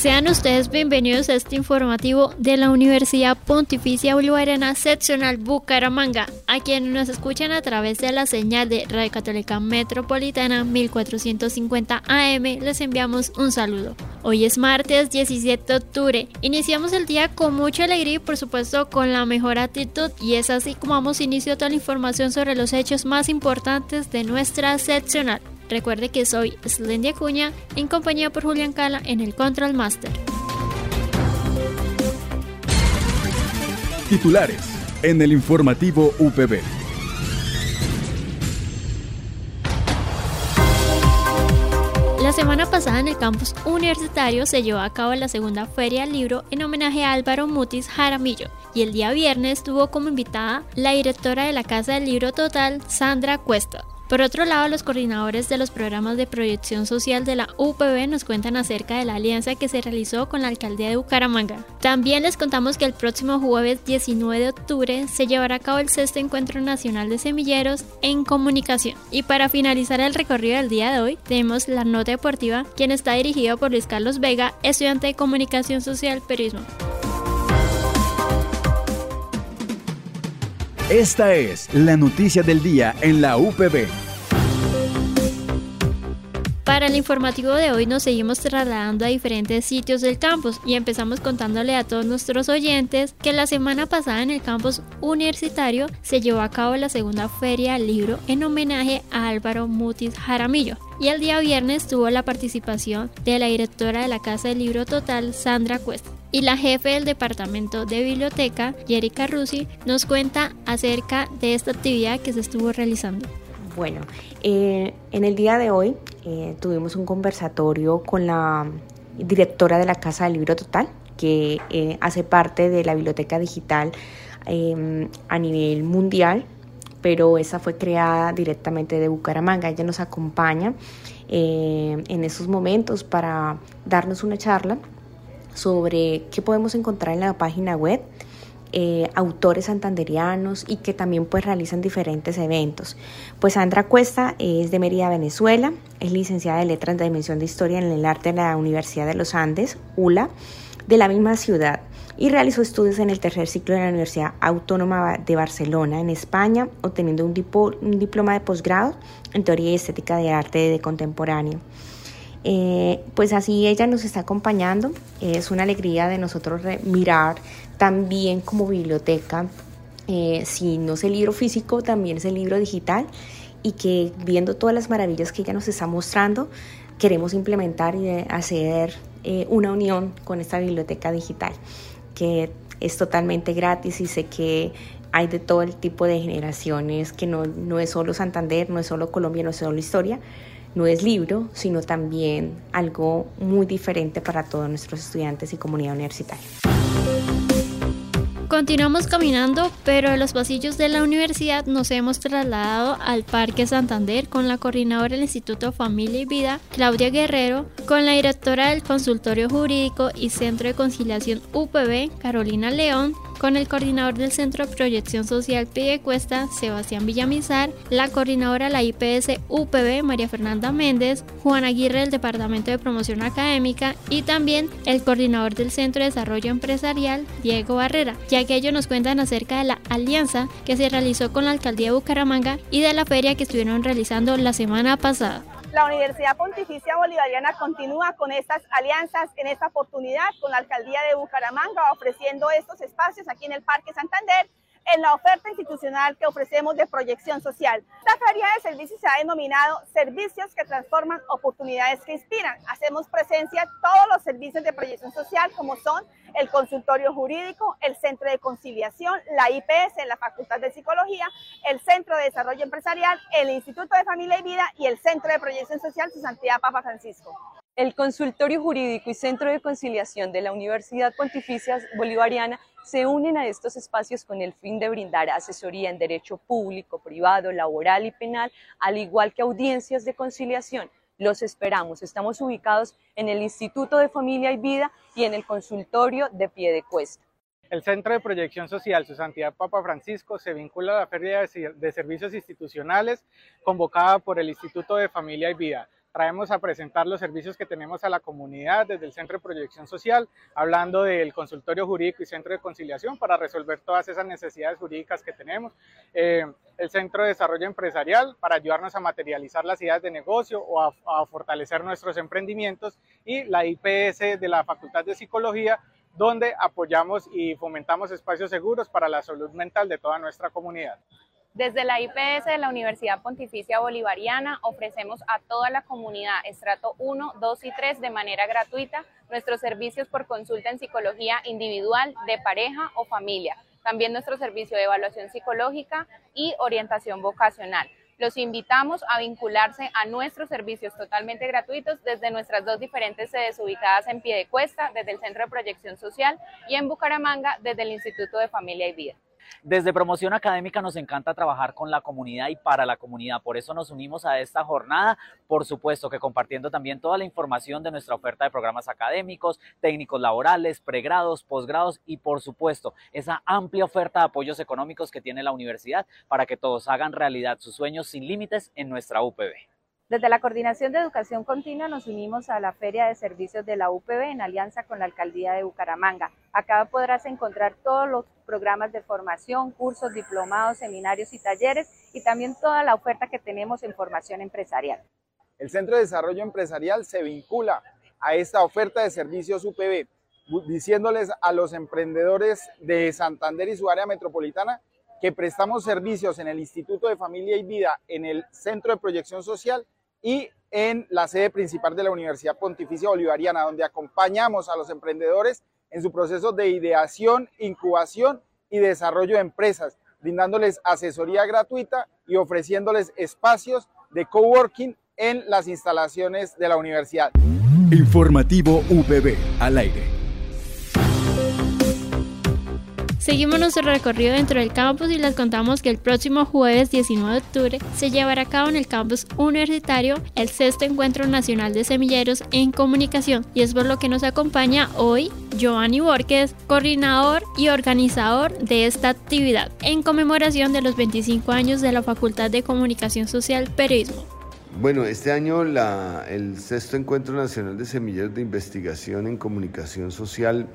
Sean ustedes bienvenidos a este informativo de la Universidad Pontificia Bolivariana Seccional Bucaramanga, a quienes nos escuchan a través de la señal de Radio Católica Metropolitana 1450 AM, les enviamos un saludo. Hoy es martes 17 de octubre, iniciamos el día con mucha alegría y por supuesto con la mejor actitud y es así como vamos inicio toda la información sobre los hechos más importantes de nuestra seccional. Recuerde que soy Slendia Cuña en compañía por Julián Cala en el Control Master. Titulares en el informativo UPB. La semana pasada en el campus universitario se llevó a cabo la segunda feria del libro en homenaje a Álvaro Mutis Jaramillo y el día viernes tuvo como invitada la directora de la Casa del Libro Total, Sandra Cuesta. Por otro lado, los coordinadores de los programas de proyección social de la UPB nos cuentan acerca de la alianza que se realizó con la alcaldía de Bucaramanga. También les contamos que el próximo jueves 19 de octubre se llevará a cabo el sexto encuentro nacional de semilleros en comunicación. Y para finalizar el recorrido del día de hoy, tenemos la nota deportiva, quien está dirigido por Luis Carlos Vega, estudiante de comunicación social periodismo. Esta es la noticia del día en la UPB. Para el informativo de hoy nos seguimos trasladando a diferentes sitios del campus y empezamos contándole a todos nuestros oyentes que la semana pasada en el campus universitario se llevó a cabo la segunda feria del libro en homenaje a Álvaro Mutis Jaramillo y el día viernes tuvo la participación de la directora de la Casa del Libro Total, Sandra Cuesta y la jefe del departamento de biblioteca, Jerica Rusi, nos cuenta acerca de esta actividad que se estuvo realizando. Bueno, eh, en el día de hoy eh, tuvimos un conversatorio con la directora de la Casa del Libro Total, que eh, hace parte de la biblioteca digital em, a nivel mundial, pero esa fue creada directamente de Bucaramanga. Ella nos acompaña en esos momentos para darnos una charla sobre qué podemos encontrar en la página web, eh, autores santanderianos y que también pues realizan diferentes eventos. Pues Sandra Cuesta es de Mérida, Venezuela, es licenciada de Letras de Dimensión de Historia en el Arte de la Universidad de los Andes, ULA, de la misma ciudad y realizó estudios en el tercer ciclo de la Universidad Autónoma de Barcelona, en España, obteniendo un, un diploma de posgrado en Teoría y Estética de Arte de Contemporáneo. Eh, pues así ella nos está acompañando. Es una alegría de nosotros mirar también como biblioteca, eh, si no es el libro físico, también es el libro digital y que viendo todas las maravillas que ella nos está mostrando, queremos implementar y hacer eh, una unión con esta biblioteca digital, que es totalmente gratis y sé que hay de todo el tipo de generaciones, que no, no es solo Santander, no es solo Colombia, no es solo historia, no es libro, sino también algo muy diferente para todos nuestros estudiantes y comunidad universitaria. Continuamos caminando, pero en los pasillos de la universidad nos hemos trasladado al Parque Santander con la coordinadora del Instituto Familia y Vida, Claudia Guerrero, con la directora del Consultorio Jurídico y Centro de Conciliación UPB, Carolina León, con el coordinador del Centro de Proyección Social Cuesta, Sebastián Villamizar, la coordinadora de la IPS UPB, María Fernanda Méndez, Juan Aguirre del Departamento de Promoción Académica y también el coordinador del Centro de Desarrollo Empresarial, Diego Barrera, ya que ellos nos cuentan acerca de la alianza que se realizó con la Alcaldía de Bucaramanga y de la feria que estuvieron realizando la semana pasada. La Universidad Pontificia Bolivariana continúa con estas alianzas en esta oportunidad con la Alcaldía de Bucaramanga ofreciendo estos espacios aquí en el Parque Santander en la oferta institucional que ofrecemos de proyección social. Esta feria de servicios se ha denominado Servicios que transforman oportunidades que inspiran. Hacemos presencia todos los servicios de proyección social como son el consultorio jurídico, el centro de conciliación, la IPS, la Facultad de Psicología, el Centro de Desarrollo Empresarial, el Instituto de Familia y Vida y el Centro de Proyección Social Su Santidad Papa Francisco. El Consultorio Jurídico y Centro de Conciliación de la Universidad Pontificia Bolivariana se unen a estos espacios con el fin de brindar asesoría en derecho público, privado, laboral y penal, al igual que audiencias de conciliación. Los esperamos. Estamos ubicados en el Instituto de Familia y Vida y en el consultorio de pie de cuesta. El Centro de Proyección Social, Su Santidad Papa Francisco, se vincula a la Feria de Servicios Institucionales convocada por el Instituto de Familia y Vida traemos a presentar los servicios que tenemos a la comunidad desde el Centro de Proyección Social, hablando del consultorio jurídico y centro de conciliación para resolver todas esas necesidades jurídicas que tenemos, eh, el Centro de Desarrollo Empresarial para ayudarnos a materializar las ideas de negocio o a, a fortalecer nuestros emprendimientos y la IPS de la Facultad de Psicología donde apoyamos y fomentamos espacios seguros para la salud mental de toda nuestra comunidad. Desde la IPS de la Universidad Pontificia Bolivariana ofrecemos a toda la comunidad estrato 1, 2 y 3 de manera gratuita nuestros servicios por consulta en psicología individual, de pareja o familia. También nuestro servicio de evaluación psicológica y orientación vocacional. Los invitamos a vincularse a nuestros servicios totalmente gratuitos desde nuestras dos diferentes sedes ubicadas en Piedecuesta, desde el Centro de Proyección Social y en Bucaramanga, desde el Instituto de Familia y Vida. Desde Promoción Académica nos encanta trabajar con la comunidad y para la comunidad, por eso nos unimos a esta jornada, por supuesto que compartiendo también toda la información de nuestra oferta de programas académicos, técnicos laborales, pregrados, posgrados y por supuesto esa amplia oferta de apoyos económicos que tiene la universidad para que todos hagan realidad sus sueños sin límites en nuestra UPB. Desde la Coordinación de Educación Continua nos unimos a la Feria de Servicios de la UPB en alianza con la Alcaldía de Bucaramanga. Acá podrás encontrar todos los programas de formación, cursos, diplomados, seminarios y talleres y también toda la oferta que tenemos en formación empresarial. El Centro de Desarrollo Empresarial se vincula a esta oferta de servicios UPB, diciéndoles a los emprendedores de Santander y su área metropolitana que prestamos servicios en el Instituto de Familia y Vida, en el Centro de Proyección Social y en la sede principal de la Universidad Pontificia Bolivariana, donde acompañamos a los emprendedores en su proceso de ideación, incubación y desarrollo de empresas, brindándoles asesoría gratuita y ofreciéndoles espacios de coworking en las instalaciones de la universidad. Informativo VB al aire. Seguimos nuestro recorrido dentro del campus y les contamos que el próximo jueves 19 de octubre se llevará a cabo en el campus universitario el sexto encuentro nacional de semilleros en comunicación y es por lo que nos acompaña hoy Giovanni Borges, coordinador y organizador de esta actividad en conmemoración de los 25 años de la Facultad de Comunicación Social Periodismo. Bueno, este año el sexto encuentro nacional de semilleros de investigación en comunicación social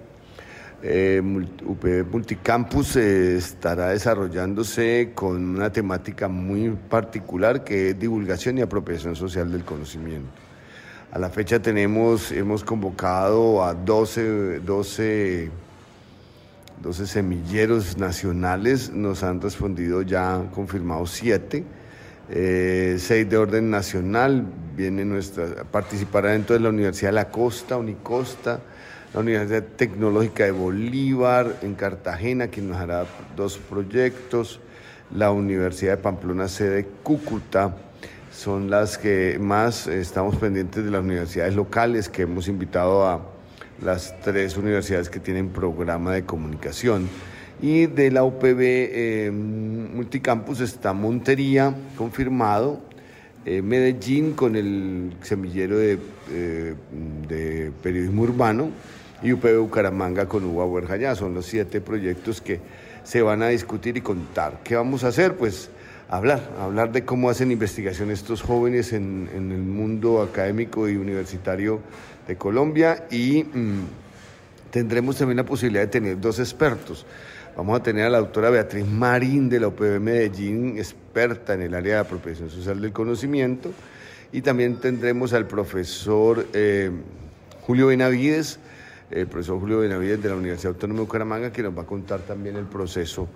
eh, UPB Multicampus eh, estará desarrollándose con una temática muy particular que es divulgación y apropiación social del conocimiento. A la fecha tenemos, hemos convocado a 12, 12, 12 semilleros nacionales, nos han respondido ya confirmados 7, eh, 6 de orden nacional, viene nuestra, participará dentro de la Universidad de la Costa, Unicosta, la Universidad Tecnológica de Bolívar en Cartagena, quien nos hará dos proyectos, la Universidad de Pamplona, sede Cúcuta, son las que más estamos pendientes de las universidades locales que hemos invitado a las tres universidades que tienen programa de comunicación. Y de la UPB eh, Multicampus está Montería, confirmado, eh, Medellín con el semillero de, eh, de periodismo urbano, y UPB Bucaramanga con Uva Huerja Son los siete proyectos que se van a discutir y contar. ¿Qué vamos a hacer? Pues hablar, hablar de cómo hacen investigación estos jóvenes en, el mundo académico y universitario de Colombia y mm, tendremos también la posibilidad de tener dos expertos. Vamos a tener a la doctora Beatriz Marín de la UPB Medellín, experta en el área de apropiación social del conocimiento, y también tendremos al profesor eh, Julio Benavides, el profesor Julio Benavides de la Universidad Autónoma de Bucaramanga, que nos va a contar también el proceso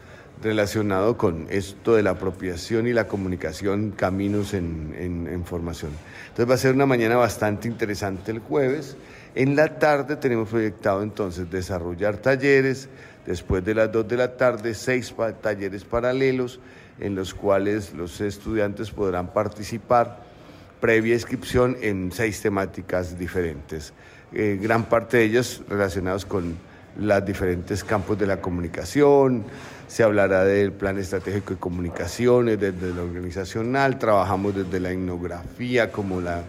relacionado con esto de la apropiación y la comunicación, caminos en, formación. Entonces va a ser una mañana bastante interesante el jueves. En la tarde tenemos proyectado entonces desarrollar talleres, después de las 2 de la tarde, seis talleres paralelos en los cuales los estudiantes podrán participar previa inscripción en seis temáticas diferentes. Eh, gran parte de ellas relacionados con los diferentes campos de la comunicación, se hablará del plan estratégico de comunicaciones, desde lo organizacional, trabajamos desde la etnografía como la,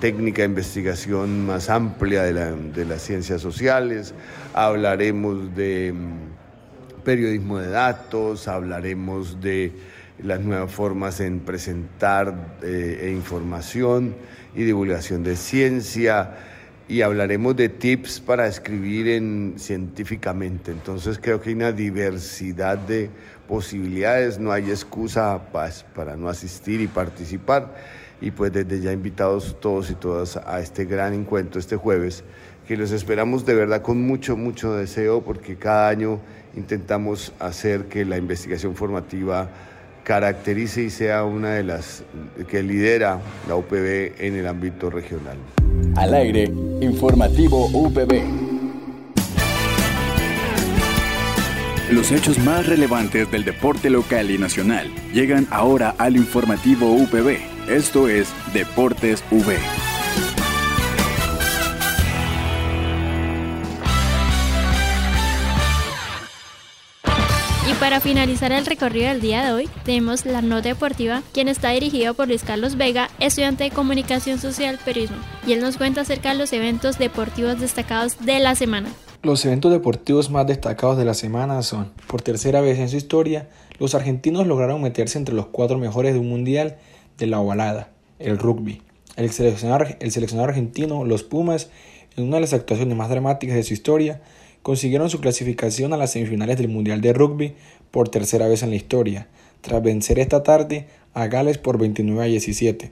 técnica de investigación más amplia de, de las ciencias sociales, hablaremos de mm, periodismo de datos, hablaremos de las nuevas formas en presentar eh, e información y divulgación de ciencia y hablaremos de tips para escribir en, científicamente. Entonces creo que hay una diversidad de posibilidades, no hay excusa para no asistir y participar. Y pues desde ya invitados todos y todas a este gran encuentro este jueves, que los esperamos de verdad con mucho, mucho deseo, porque cada año intentamos hacer que la investigación formativa caracterice y sea una de las que lidera la UPB en el ámbito regional. Al aire, informativo UPB. Los hechos más relevantes del deporte local y nacional llegan ahora al informativo UPB. Esto es Deportes V. para finalizar el recorrido del día de hoy, tenemos la nota deportiva, quien está dirigido por Luis Carlos Vega, estudiante de Comunicación Social Periodismo, y él nos cuenta acerca de los eventos deportivos destacados de la semana. Los eventos deportivos más destacados de la semana son, por tercera vez en su historia, los argentinos lograron meterse entre los cuatro mejores de un mundial de la ovalada, el rugby. El seleccionado, el seleccionado argentino, los Pumas, en una de las actuaciones más dramáticas de su historia, consiguieron su clasificación a las semifinales del Mundial de Rugby por tercera vez en la historia, tras vencer esta tarde a Gales por 29 a 17,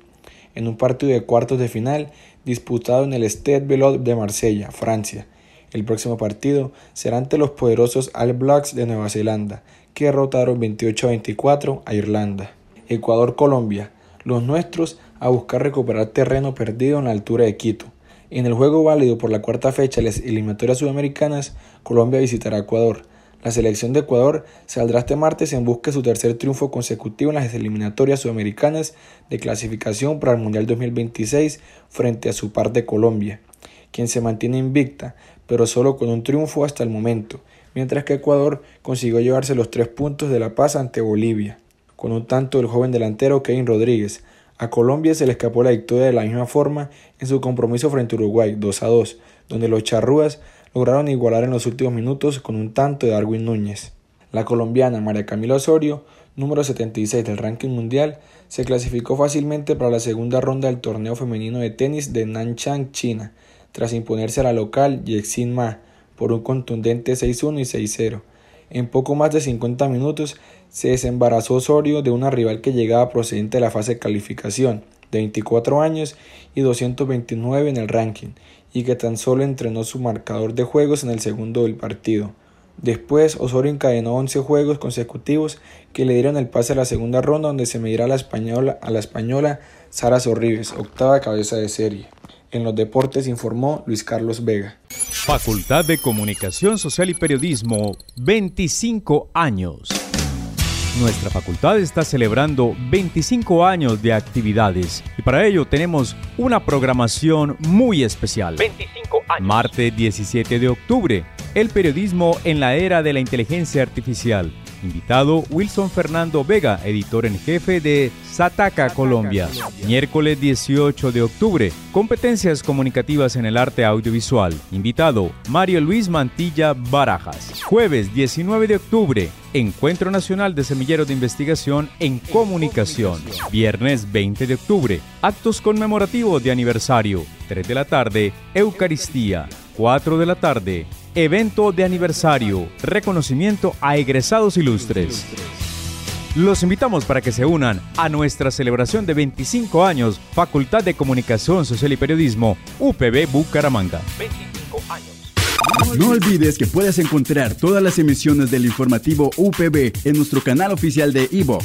en un partido de cuartos de final disputado en el Stade Belot de Marsella, Francia. El próximo partido será ante los poderosos All Blacks de Nueva Zelanda, que derrotaron 28 a 24 a Irlanda. Ecuador-Colombia, los nuestros a buscar recuperar terreno perdido en la altura de Quito. En el juego válido por la cuarta fecha de las eliminatorias sudamericanas, Colombia visitará Ecuador. La selección de Ecuador saldrá este martes en busca de su tercer triunfo consecutivo en las eliminatorias sudamericanas de clasificación para el Mundial 2026 frente a su par de Colombia, quien se mantiene invicta, pero solo con un triunfo hasta el momento, mientras que Ecuador consiguió llevarse los tres puntos de la paz ante Bolivia, con un tanto del joven delantero Kevin Rodríguez, a Colombia se le escapó la victoria de la misma forma en su compromiso frente a Uruguay 2 a 2, donde los charrúas lograron igualar en los últimos minutos con un tanto de Darwin Núñez. La colombiana María Camila Osorio, número 76 del ranking mundial, se clasificó fácilmente para la segunda ronda del torneo femenino de tenis de Nanchang, China, tras imponerse a la local Yexin Ma por un contundente 6-1 y 6-0. En poco más de 50 minutos se desembarazó Osorio de una rival que llegaba procedente de la fase de calificación, de 24 años y 229 en el ranking, y que tan solo entrenó su marcador de juegos en el segundo del partido. Después, Osorio encadenó 11 juegos consecutivos que le dieron el pase a la segunda ronda donde se medirá a la española, a la española Sara Sorribes, octava cabeza de serie. En los deportes informó Luis Carlos Vega. Facultad de Comunicación Social y Periodismo, 25 años. Nuestra facultad está celebrando 25 años de actividades y para ello tenemos una programación muy especial. 25 años. Martes 17 de octubre, el periodismo en la era de la inteligencia artificial Invitado Wilson Fernando Vega, editor en jefe de Sataka, Colombia. Miércoles 18 de octubre, competencias comunicativas en el arte audiovisual. Invitado Mario Luis Mantilla Barajas. Jueves 19 de octubre, Encuentro Nacional de Semilleros de Investigación en Comunicación. Viernes 20 de octubre, actos conmemorativos de aniversario. 3 de la tarde, Eucaristía. 4 de la tarde, evento de aniversario, reconocimiento a egresados ilustres. Los invitamos para que se unan a nuestra celebración de 25 años, Facultad de Comunicación Social y Periodismo, UPB Bucaramanga. 25 años. No olvides que puedes encontrar todas las emisiones del informativo UPB en nuestro canal oficial de iVox,